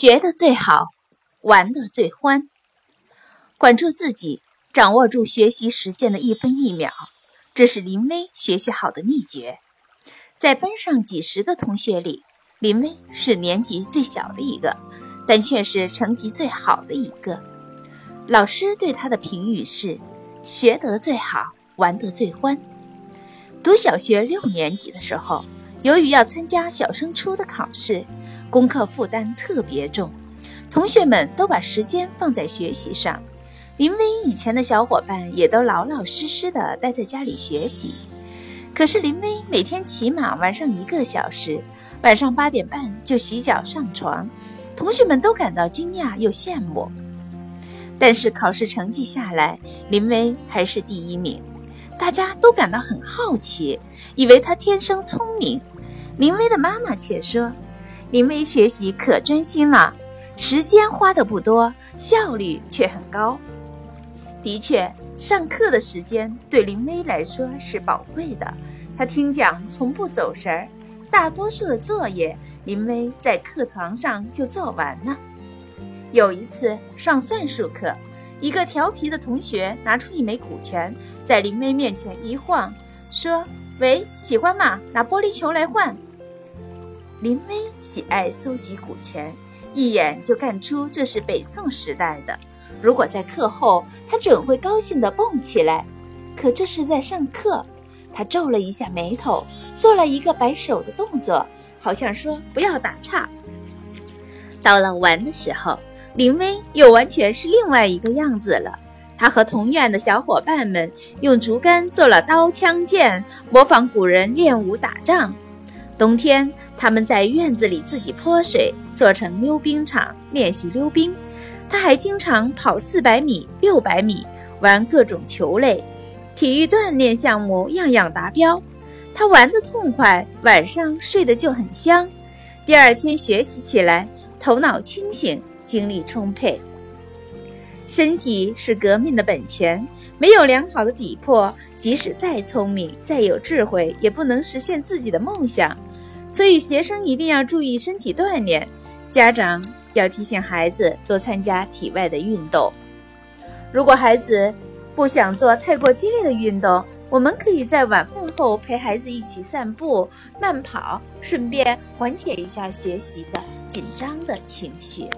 学得最好，玩得最欢。管住自己，掌握住学习实践的一分一秒，这是林威学习好的秘诀。在班上几十个同学里，林威是年级最小的一个，但却是成绩最好的一个。老师对他的评语是：学得最好，玩得最欢。读小学六年级的时候，由于要参加小升初的考试，功课负担特别重，同学们都把时间放在学习上。林威以前的小伙伴也都老老实实的待在家里学习，可是林威每天起码玩上一个小时，晚上八点半就洗脚上床，同学们都感到惊讶又羡慕。但是考试成绩下来，林威还是第一名，大家都感到很好奇，以为他天生聪明。林威的妈妈却说，林威学习可专心了，时间花的不多，效率却很高。的确，上课的时间对林威来说是宝贵的。他听讲从不走神儿，大多数的作业林威在课堂上就做完了。有一次上算术课，一个调皮的同学拿出一枚古钱，在林威面前一晃，说：“喂，喜欢吗？拿玻璃球来换。”林威喜爱搜集古钱，一眼就看出这是北宋时代的。如果在课后，他准会高兴地蹦起来。可这是在上课，他皱了一下眉头，做了一个摆手的动作，好像说不要打岔。到了玩的时候，林威又完全是另外一个样子了。他和同院的小伙伴们用竹竿做了刀枪剑，模仿古人练武打仗。冬天，他们在院子里自己泼水，做成溜冰场练习溜冰。他还经常跑四百米、六百米，玩各种球类，体育锻炼项目样样达标。他玩得痛快，晚上睡得就很香。第二天学习起来，头脑清醒，精力充沛。身体是革命的本钱，没有良好的底魄，即使再聪明、再有智慧，也不能实现自己的梦想。所以，学生一定要注意身体锻炼。家长。要提醒孩子多参加体外的运动。如果孩子不想做太过激烈的运动，我们可以在晚饭后陪孩子一起散步、慢跑，顺便缓解一下学习的紧张的情绪。